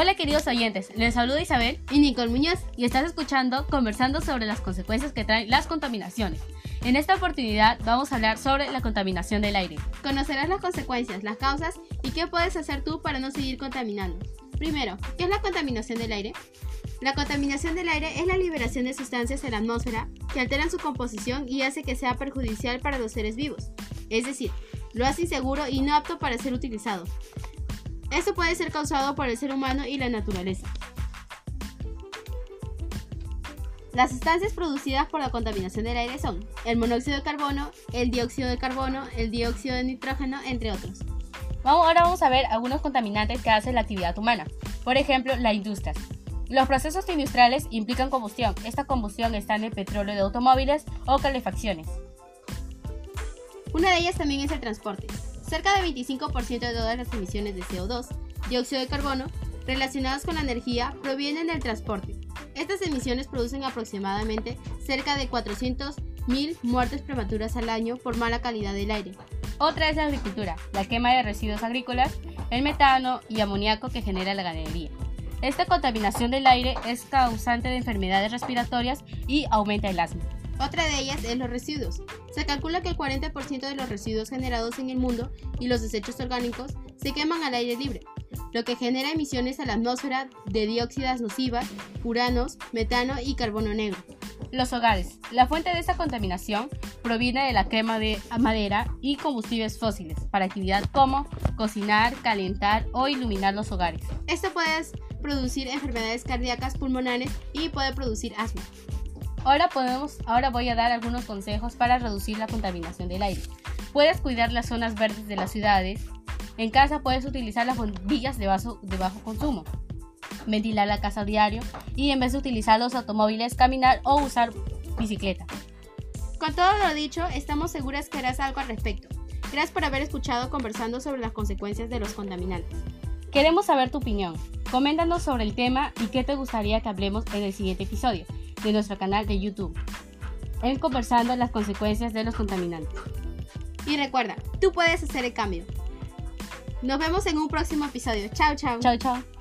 Hola queridos oyentes, les saluda Isabel y Nicole Muñoz y estás escuchando conversando sobre las consecuencias que traen las contaminaciones. En esta oportunidad vamos a hablar sobre la contaminación del aire. Conocerás las consecuencias, las causas y qué puedes hacer tú para no seguir contaminando. Primero, ¿qué es la contaminación del aire? La contaminación del aire es la liberación de sustancias en la atmósfera que alteran su composición y hace que sea perjudicial para los seres vivos. Es decir, lo hace inseguro y no apto para ser utilizado. Esto puede ser causado por el ser humano y la naturaleza. Las sustancias producidas por la contaminación del aire son el monóxido de carbono, el dióxido de carbono, el dióxido de nitrógeno, entre otros. ahora vamos a ver algunos contaminantes que hace la actividad humana. Por ejemplo, la industria. Los procesos industriales implican combustión. Esta combustión está en el petróleo de automóviles o calefacciones. Una de ellas también es el transporte. Cerca del 25% de todas las emisiones de CO2, dióxido de carbono, relacionadas con la energía provienen del transporte. Estas emisiones producen aproximadamente cerca de 400.000 muertes prematuras al año por mala calidad del aire. Otra es la agricultura, la quema de residuos agrícolas, el metano y amoníaco que genera la ganadería. Esta contaminación del aire es causante de enfermedades respiratorias y aumenta el asma. Otra de ellas es los residuos. Se calcula que el 40% de los residuos generados en el mundo y los desechos orgánicos se queman al aire libre, lo que genera emisiones a la atmósfera de dióxidas nocivas, uranos, metano y carbono negro. Los hogares. La fuente de esta contaminación proviene de la quema de madera y combustibles fósiles para actividad como cocinar, calentar o iluminar los hogares. Esto puede producir enfermedades cardíacas pulmonares y puede producir asma. Ahora, podemos, ahora voy a dar algunos consejos para reducir la contaminación del aire. Puedes cuidar las zonas verdes de las ciudades. En casa puedes utilizar las bombillas de, de bajo consumo. Ventilar la casa diario y en vez de utilizar los automóviles, caminar o usar bicicleta. Con todo lo dicho, estamos seguras que harás algo al respecto. Gracias por haber escuchado conversando sobre las consecuencias de los contaminantes. Queremos saber tu opinión. Coméntanos sobre el tema y qué te gustaría que hablemos en el siguiente episodio de nuestro canal de YouTube, en conversando las consecuencias de los contaminantes. Y recuerda, tú puedes hacer el cambio. Nos vemos en un próximo episodio. Chao, chao. Chao, chao.